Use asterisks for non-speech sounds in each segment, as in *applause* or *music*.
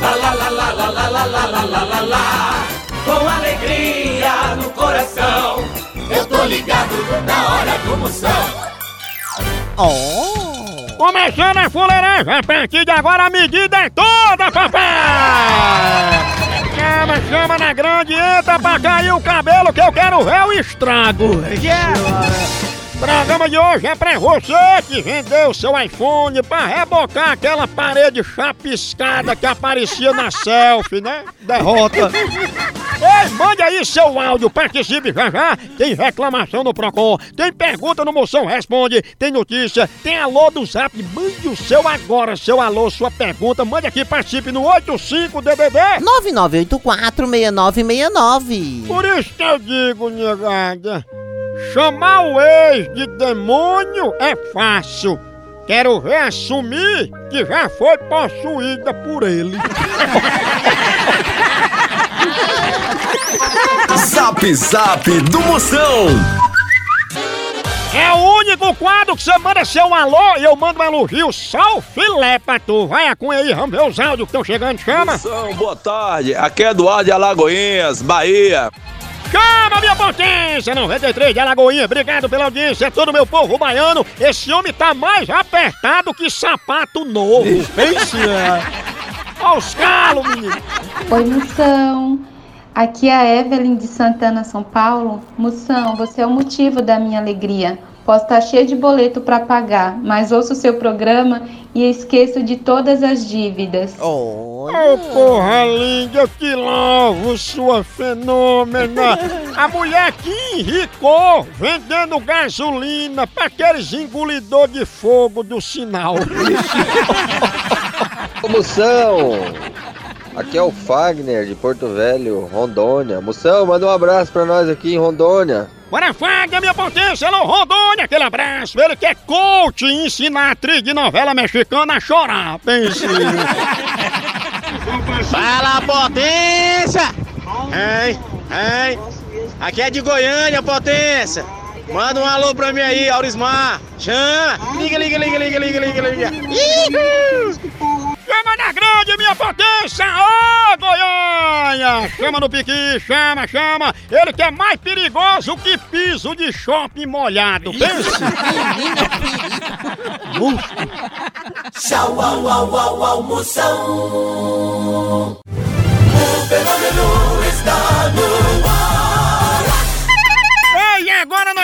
Lá, lá, lá, lá, lá, lá, lá, lá, lá, lá, lá, lá. Com alegria no coração. Eu tô ligado na hora do Moção. Começando a fuleiragem, a partir de agora a medida é toda, papai! Chama, chama na grande, entra pra cair o cabelo que eu quero ver o estrago! Programa de hoje é pra você que vendeu seu iPhone pra rebocar aquela parede chapiscada que aparecia na selfie, né? Derrota! Ei, mande aí seu áudio, participe já já. Tem reclamação no Procon, tem pergunta no Moção Responde, tem notícia, tem alô do Zap. Mande o seu agora, seu alô, sua pergunta. Mande aqui, participe no 85DDD. 99846969. Por isso que eu digo, negada, chamar o ex de demônio é fácil. Quero ver assumir que já foi possuída por ele. *laughs* Zap Zap do Moção. É o único quadro que você manda seu alô e eu mando um elogio só o filé pra tu. Vai a cunha aí, vamos ver os áudios que estão chegando, chama. Moção, boa tarde. Aqui é Eduardo de Alagoinhas, Bahia. Chama, minha potência! 93 de Alagoinha, obrigado pela audiência, todo meu povo baiano. Esse homem tá mais apertado que sapato novo. Pense, é. Olha os calos, menino. Oi, Moção. Aqui é a Evelyn de Santana, São Paulo. Moção, você é o motivo da minha alegria. Posso estar cheio de boleto para pagar, mas ouço o seu programa e esqueço de todas as dívidas. Ô, porra linda, eu te louvo, sua fenômena. A mulher que enricou vendendo gasolina pra aqueles engolidor de fogo do sinal. *laughs* Moção! Aqui é o Fagner de Porto Velho, Rondônia. Moção, manda um abraço pra nós aqui em Rondônia. Bora, Fagner, minha potência, alô, Rondônia, aquele abraço. Ele que é coach e ensina a atriz de novela mexicana a chorar. Pense. *laughs* Fala, potência! Ei, ei! Aqui é de Goiânia, potência! Manda um alô pra mim aí, Aurismar! Chama! Liga, liga, liga, liga, liga, liga, liga! Ihu! Chama na grande, minha potência! Ô, Goiânia! Chama no piqui, chama, chama! Ele que é mais perigoso que piso de shopping molhado. Pense! Tchau, au, au, au, au, Moção. O fenômeno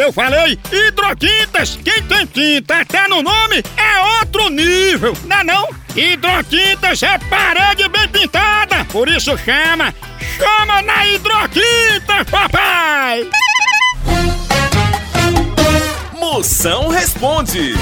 Eu falei hidrotintas, quem tem tinta até no nome é outro nível, não é não? Hidrotintas é parede bem pintada, por isso chama, chama na hidrotintas, papai! Moção responde.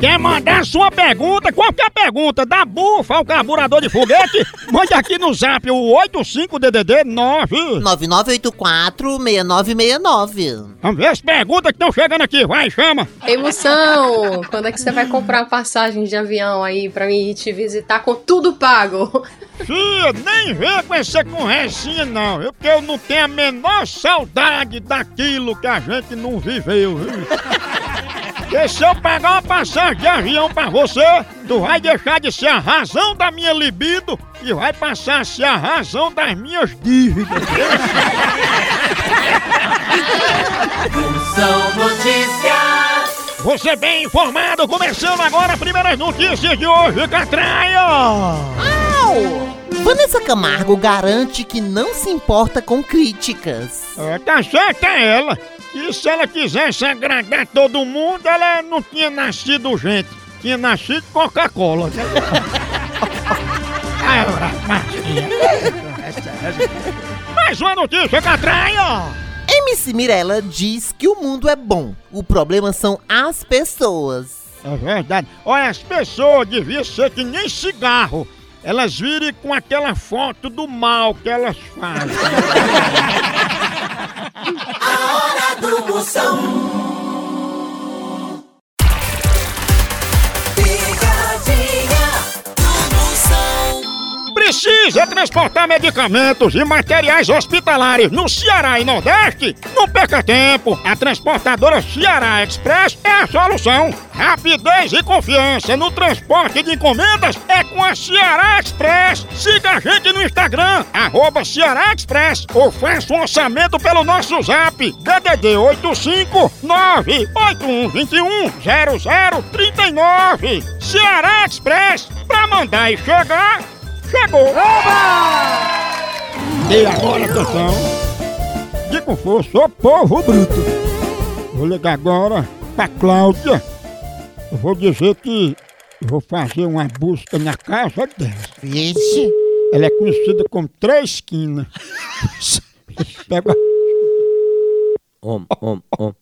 Quer mandar sua pergunta, qualquer pergunta, da bufa ao carburador de foguete, *laughs* mande aqui no zap o 85DDD 9. 9984-6969. Vamos ver as perguntas que estão chegando aqui, vai, chama. Emoção! Quando é que você vai comprar passagem de avião aí pra mim ir te visitar com tudo pago? Fia, nem vê com essa conversinha não, viu? Porque eu não tenho a menor saudade daquilo que a gente não viveu, viu? *laughs* Porque se eu pagar uma passagem de avião pra você, tu vai deixar de ser a razão da minha libido e vai passar a ser a razão das minhas dívidas. Moção Notícias. Você bem informado, começando agora primeiras notícias de hoje, Catraia! Vanessa Camargo garante que não se importa com críticas. É, tá certa ela. Que se ela quisesse agradar todo mundo, ela não tinha nascido gente. Tinha nascido Coca-Cola. *laughs* Mais uma notícia, Catraia! MC Mirella diz que o mundo é bom. O problema são as pessoas. É verdade. Olha, as pessoas deviam ser que nem cigarro. Elas virem com aquela foto do mal que elas fazem. *laughs* A Precisa transportar medicamentos e materiais hospitalares no Ceará e Nordeste? Não perca tempo! A transportadora Ceará Express é a solução! Rapidez e confiança no transporte de encomendas é com a Ceará Express! Siga a gente no Instagram, arroba Ceará Express, ou faça um orçamento pelo nosso zap, DDD 85 98121 0039. Ceará Express, pra mandar e chegar, chegou! E agora, atenção! De com força, ô povo bruto! Vou ligar agora pra Cláudia. Eu vou dizer que vou fazer uma busca na casa dela. Vixe. Ela é conhecida como Três Esquinas. *laughs* Pega. Om, om, om.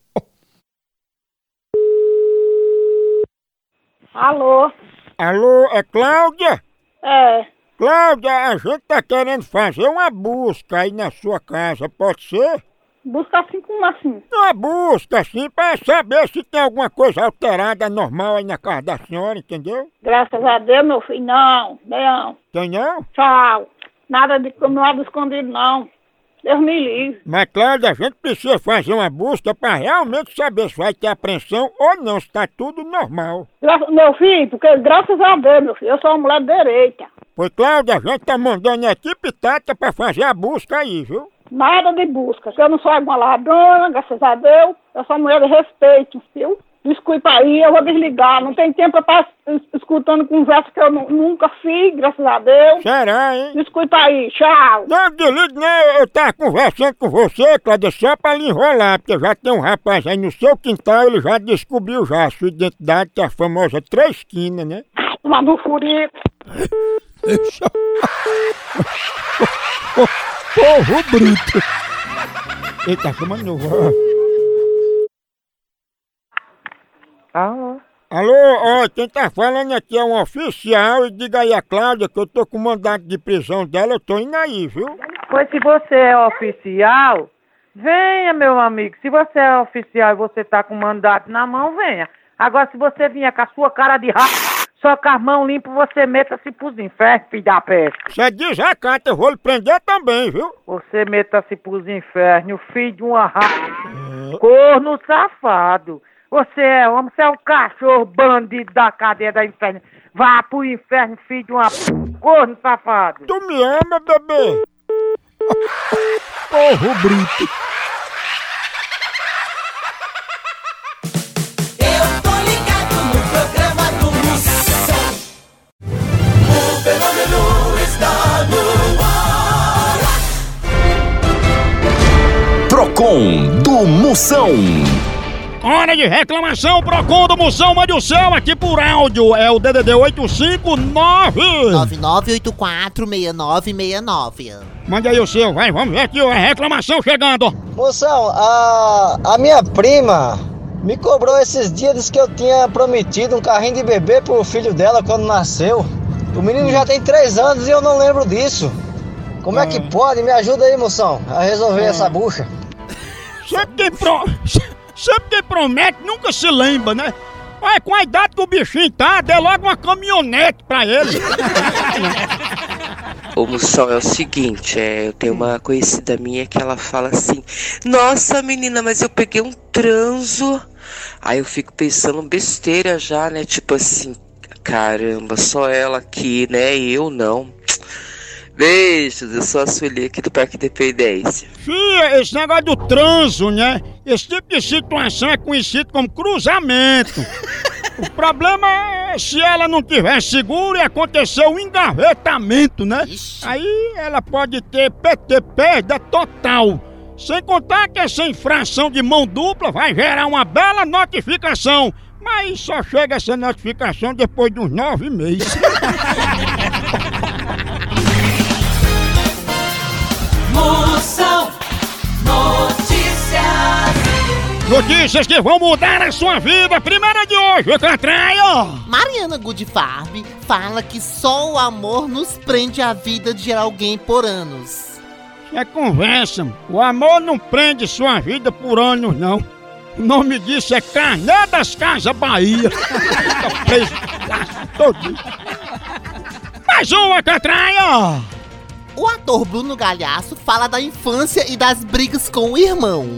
Alô? Alô, é Cláudia? É, Cláudia, a gente tá querendo fazer uma busca aí na sua casa, pode ser? busca assim como assim? Uma busca, assim, pra saber se tem alguma coisa alterada, normal aí na casa da senhora, entendeu? Graças a Deus, meu filho, não, não. Tem não? Tchau. Nada de nada escondido, não. Deus me livre. Mas, Cláudia, a gente precisa fazer uma busca pra realmente saber se vai ter apreensão ou não, se tá tudo normal. Meu filho, porque graças a Deus, meu filho, eu sou uma mulher direita. Pois, Cláudia, a gente tá mandando a equipe Tata pra fazer a busca aí, viu? Nada de busca. Eu não sou alguma ladrona, graças a Deus. Eu sou uma mulher de respeito, viu? Desculpa aí, eu vou desligar. Não tem tempo pra estar es- escutando conversa que eu nu- nunca fiz, graças a Deus. Será, hein? Desculpa aí, tchau. Não, desligue, não. Eu tava conversando com você, Cláudia, só pra lhe enrolar, porque já tem um rapaz aí no seu quintal, ele já descobriu já a sua identidade, que é a famosa Três Esquinas, né? Toma no furico. Povo bruto! Ele tá chamando novo. Alô? Alô, ó, quem tá falando aqui é um oficial e diga aí a Cláudia que eu tô com mandado de prisão dela, eu tô indo aí, viu? Pois se você é oficial, venha, meu amigo. Se você é oficial e você tá com mandato na mão, venha. Agora, se você vier com a sua cara de rato, só com as mãos limpas, você meta-se pros infernos, filho da peste. Você é desacato, eu vou lhe prender também, viu? Você meta-se pros infernos, filho de uma rata. Corno safado. Você é homem, você é um cachorro bandido da cadeia da inferno. Vá pro inferno, filho de uma p... corno safado. Tu me ama, bebê? Porro bruto! Moção. Hora de reclamação, Procon do Moção, mande o céu aqui por áudio. É o DDD 859. 99846969. Mande aí o seu, vai, vamos ver aqui a reclamação chegando. Moção, a, a minha prima, me cobrou esses dias disse que eu tinha prometido um carrinho de bebê pro filho dela quando nasceu. O menino já tem três anos e eu não lembro disso. Como é que pode? Me ajuda aí, moção, a resolver essa bucha. Sempre quem, pro... Sempre quem promete nunca se lembra, né? Olha, com a idade que o bichinho tá, dê logo uma caminhonete pra ele. Ô Moção, é o seguinte, é, eu tenho uma conhecida minha que ela fala assim, nossa menina, mas eu peguei um transo. Aí eu fico pensando besteira já, né? Tipo assim, caramba, só ela aqui, né? Eu não. Beijos, eu sou a Sueli aqui do Parque Independência. Fia, esse negócio do transo, né? Esse tipo de situação é conhecido como cruzamento. O problema é se ela não tiver seguro e acontecer um engavetamento, né? Aí ela pode ter PT perda total. Sem contar que essa infração de mão dupla vai gerar uma bela notificação. Mas só chega essa notificação depois de uns nove meses. *laughs* Notícias que vão mudar a sua vida. Primeira de hoje, Catraia. Mariana Goodfarb fala que só o amor nos prende à vida de alguém por anos. É conversa. O amor não prende sua vida por anos, não. O nome disso é Carné das Casas Bahia. *laughs* Fica preso todo. Mais uma, Catraia. O ator Bruno Galhaço fala da infância e das brigas com o irmão.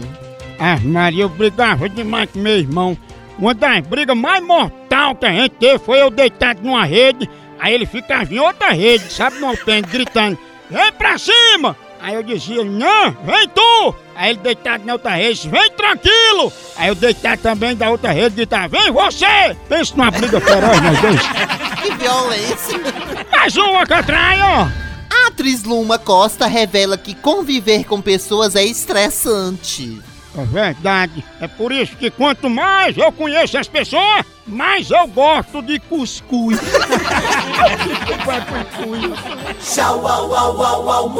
Ah, Maria, eu brigava demais com meu irmão. Uma das brigas mais mortal que a gente teve foi eu deitado numa rede, aí ele ficava em outra rede, sabe, no alpendre, gritando, vem pra cima! Aí eu dizia, não, vem tu! Aí ele deitado na outra rede, vem tranquilo! Aí eu deitado também da outra rede, gritava, vem você! Pensa numa briga feroz, nós *laughs* dois. Que violência! Mais uma, Catraia! A atriz Luma Costa revela que conviver com pessoas é estressante. É verdade. É por isso que quanto mais eu conheço as pessoas, mais eu gosto de cuscuz. *laughs* Tchau, au, au, au, au,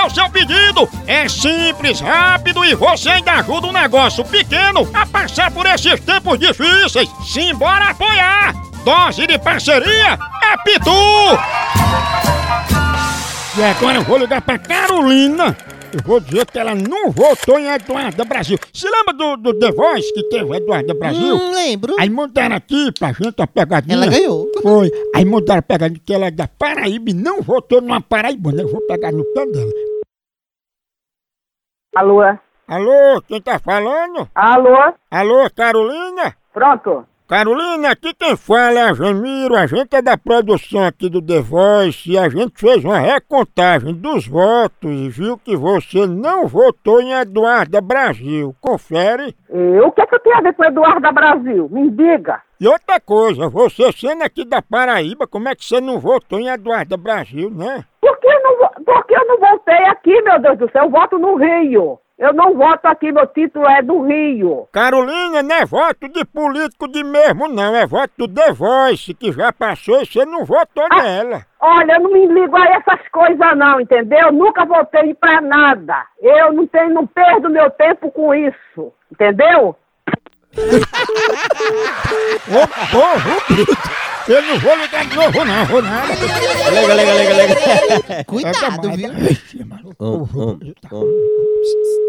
o seu pedido. É simples, rápido e você ainda ajuda um negócio pequeno a passar por esses tempos difíceis. Simbora apoiar! Dose de parceria é Pitu! E agora eu vou ligar pra Carolina. Eu vou dizer que ela não votou em Eduarda Brasil. Se lembra do, do The Voice que teve Eduarda Brasil? Hum, lembro. Aí mandaram aqui pra gente a pegadinha. Ela ganhou. Foi. Aí mandaram a pegadinha que ela é da Paraíba e não votou numa Paraibana. Eu vou pegar no pé dela. Alô? Alô, quem tá falando? Alô? Alô, Carolina? Pronto. Carolina, aqui quem fala é a Jamiro, a gente é da produção aqui do The Voice e a gente fez uma recontagem dos votos e viu que você não votou em Eduarda Brasil. Confere. E o que é que eu tenho a ver com Eduardo Brasil? Me diga. E outra coisa, você sendo aqui da Paraíba, como é que você não votou em Eduarda Brasil, né? Por que, eu não, vo- por que eu não voltei aqui, meu Deus do céu? Eu voto no Rio. Eu não voto aqui, meu título é do Rio. Carolina, não é voto de político de mesmo, não. É voto do The Voice, que já passou e você não votou nela. Olha, eu não me ligo a essas coisas não, entendeu? Nunca votei pra nada. Eu não tenho, não perdo meu tempo com isso, entendeu? *laughs* Ô, bruto. Eu não vou ligar de novo, não. Vou nada. Lega, lega, lega, lega. Cuidado, demais, viu? Ixi, mano. Hum, hum, hum.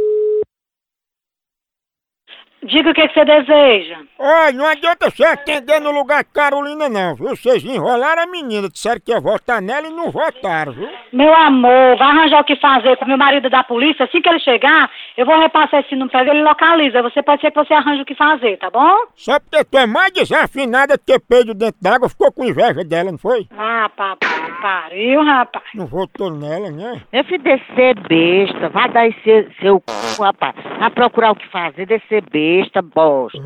Diga o que, que você deseja. Olha, não adianta você atender no lugar de Carolina não, viu? Vocês enrolaram a menina, disseram que ia votar nela e não votaram, viu? Meu amor, vai arranjar o que fazer com meu marido da polícia. Assim que ele chegar, eu vou repassar esse número pra ele, ele localiza. Você pode ser que você arranje o que fazer, tá bom? Só porque tu é mais desafinada que peido dentro d'água, ficou com inveja dela, não foi? Ah, papai, pariu, rapaz. Não votou nela, né? Filho, descer besta, vai dar esse seu c, rapaz. Vai procurar o que fazer, descer besta, bosta.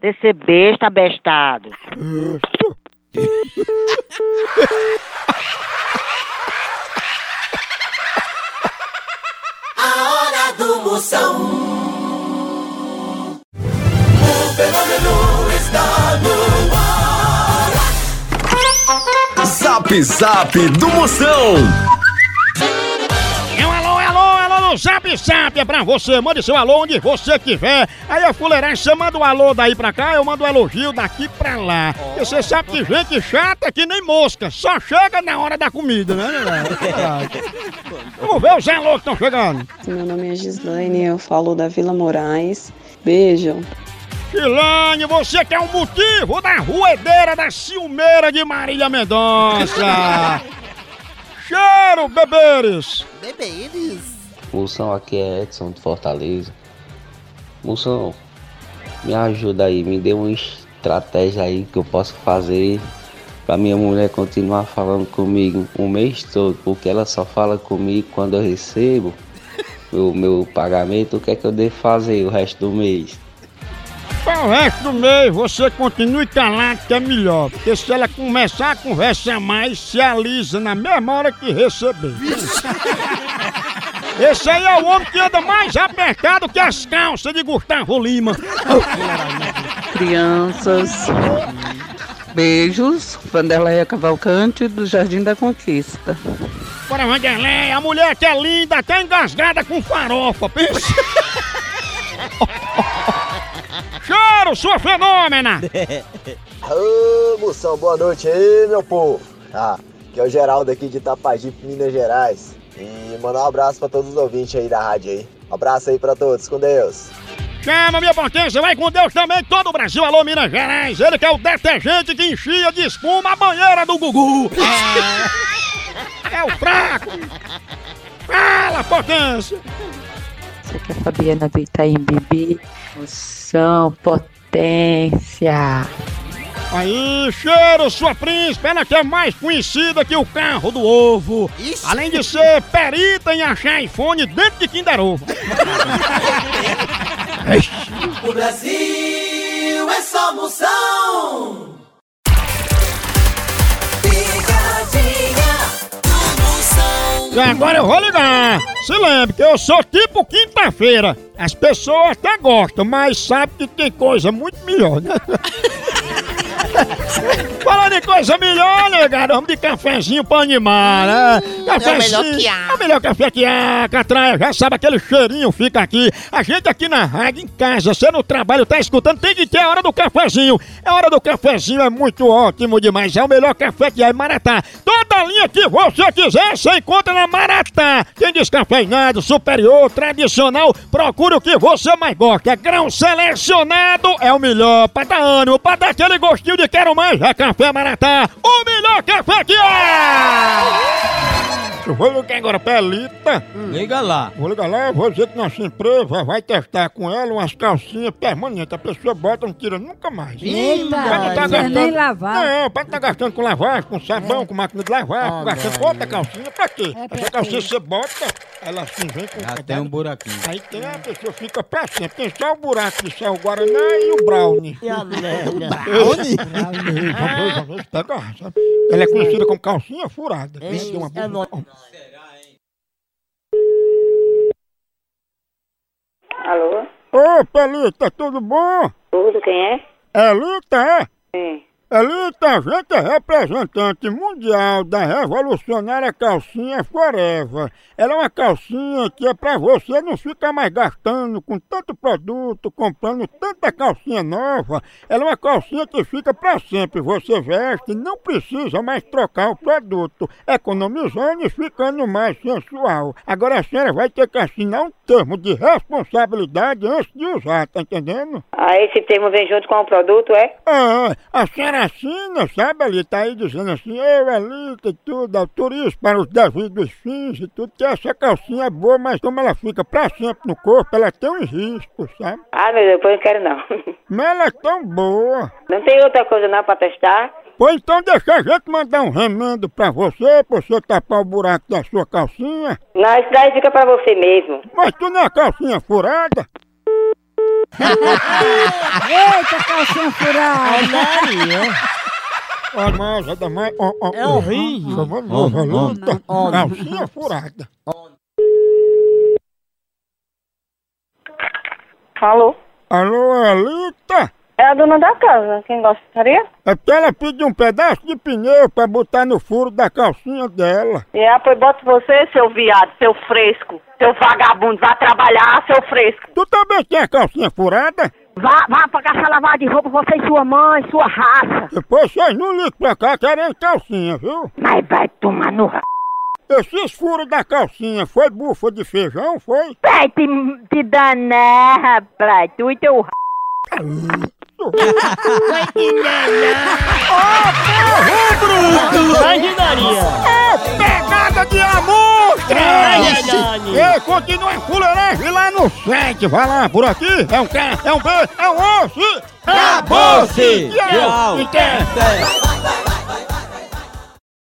Descer besta, bestado. A hora do Moção. O fenômeno está no ar. Zap Zap do Moção. No Zap Zap é pra você. Mande seu alô onde você quiser. Aí a fuleiragem, você manda um alô daí pra cá, eu mando um elogio daqui pra lá. Porque você sabe que gente chata é que nem mosca, só chega na hora da comida, né? *laughs* Vamos ver os alô que estão chegando. Meu nome é Gislaine, eu falo da Vila Moraes. Beijo. Filane, você que é o motivo da ruedeira da ciumeira de Marília Mendonça. *laughs* Cheiro, beberes. Beberes. Moção, aqui é Edson de Fortaleza. Moção, me ajuda aí, me dê uma estratégia aí que eu possa fazer pra minha mulher continuar falando comigo o mês todo, porque ela só fala comigo quando eu recebo o meu pagamento, o que é que eu devo fazer o resto do mês? Para o resto do mês, você continue calado que é melhor. Porque se ela começar a conversar mais, se alisa na mesma hora que receber. *laughs* Esse aí é o homem que anda mais apertado que as calças de Gustavo Lima. Crianças. Beijos. Vanderleia Cavalcante, do Jardim da Conquista. Bora, Vanderlei, a mulher que é linda, até engasgada com farofa, pensa. Choro, sua fenômena! Ô, moção, boa noite aí, meu povo. Ah, que é o Geraldo aqui de Itapajipe, Minas Gerais. E mandar um abraço pra todos os ouvintes aí da rádio aí. Um abraço aí pra todos, com Deus. Chama, minha potência, vai com Deus também, todo o Brasil, alô Minas Gerais. Ele que é o detergente que enchia de espuma a banheira do Gugu. É o fraco. Fala, potência. Você que é a Fabiana do Itaim Bibi. Moção, potência. Aí, cheiro, sua príncipe, ela que é mais conhecida que o carro do ovo. Além de ser perita em achar iPhone dentro de Kinder Ovo. *laughs* O Brasil é só Moção. E agora eu vou ligar. Se lembre que eu sou tipo quinta-feira. As pessoas até gostam, mas sabem que tem coisa muito melhor, né? *laughs* *laughs* Falando em coisa melhor, né? Vamos de cafezinho pra animar, né? Cafezinho. melhor que há. É o melhor café que há, Catraia. Já sabe, aquele cheirinho fica aqui. A gente aqui na rádio, em casa, você no trabalho, tá escutando, tem que ter a hora do cafezinho. A hora do cafezinho é muito ótimo demais. É o melhor café que há em Maratá. Toda linha que você quiser, você encontra na Maratá. Tem descafeinado, superior, tradicional. Procure o que você mais gosta. É grão selecionado, é o melhor. Pra dar ânimo, pra dar aquele gostinho de quero mais. É Café Maratá, o melhor café que é! Eu vou ligar agora pra Elita. Liga lá. Vou ligar lá, vou dizer que nossa empresa vai testar com ela umas calcinhas permanentes. A pessoa bota, não tira nunca mais. Eita, Pra não tá não precisa nem lavar. Não, pra não tá gastando com lavagem, com sabão, com máquina de lavar, Ah, gastando com outra calcinha, pra quê? É pra Essa calcinha você bota, ela assim vem com Já tem um buraquinho. Aí tem a pessoa fica pra sempre. Tem só o buraco de sal Guaraná e o Brownie. E a merda. *laughs* Brownie? Brownie. Pega, sabe? Ela é conhecida como calcinha furada. Esse Tem uma é boca- Alô? Ô, Pelita, tudo bom? Tudo, quem é? Elita, é? Sim. Elita, a gente é representante mundial da revolucionária calcinha Forever. Ela é uma calcinha que é pra você não ficar mais gastando com tanto produto, comprando tanta calcinha nova. Ela é uma calcinha que fica pra sempre. Você veste e não precisa mais trocar o produto, economizando e ficando mais sensual. Agora a senhora vai ter que assinar um termo de responsabilidade antes de usar, tá entendendo? Ah, esse termo vem junto com o produto, é? Ah, a senhora assina, sabe, ali, tá aí dizendo assim, eu, Elita e tudo, autorizo para os devidos fins e tudo, que essa calcinha é boa, mas como ela fica pra sempre no corpo, ela tem uns riscos, sabe? Ah, meu Deus, depois eu não quero não. *laughs* Mas ela é tão boa. Não tem outra coisa não pra testar? Pois então deixa a gente mandar um remendo pra você, pra você tapar o buraco da sua calcinha. Não, isso daí fica pra você mesmo. Mas tu não é calcinha furada? Eita, calcinha furada! Olha, mas é da mais... ó, ó, É horrível. Elita. Homem. Calcinha furada. Alô? Alô, Elita? É a dona da casa. Quem gostaria? É porque ela pediu um pedaço de pneu pra botar no furo da calcinha dela. É, pois bota você, seu viado, seu fresco, seu vagabundo, vá trabalhar, seu fresco. Tu também tem a calcinha furada? Vá, vá pra casa lavar de roupa, você e sua mãe, sua raça. Depois vocês não ligam pra cá querendo calcinha, viu? Mas vai tomar no r... Esses furos da calcinha foi bufa de feijão, foi? Vai te, te danar, rapaz, tu e teu r... Vai te bruto! Imaginaria! É pegada de amor! É verdade. Ei, continua em fuleiragem lá no site. Vai lá, por aqui. É um K, é um B, é um osso. Acabou-se! Tchau! Tchau. Até. Até.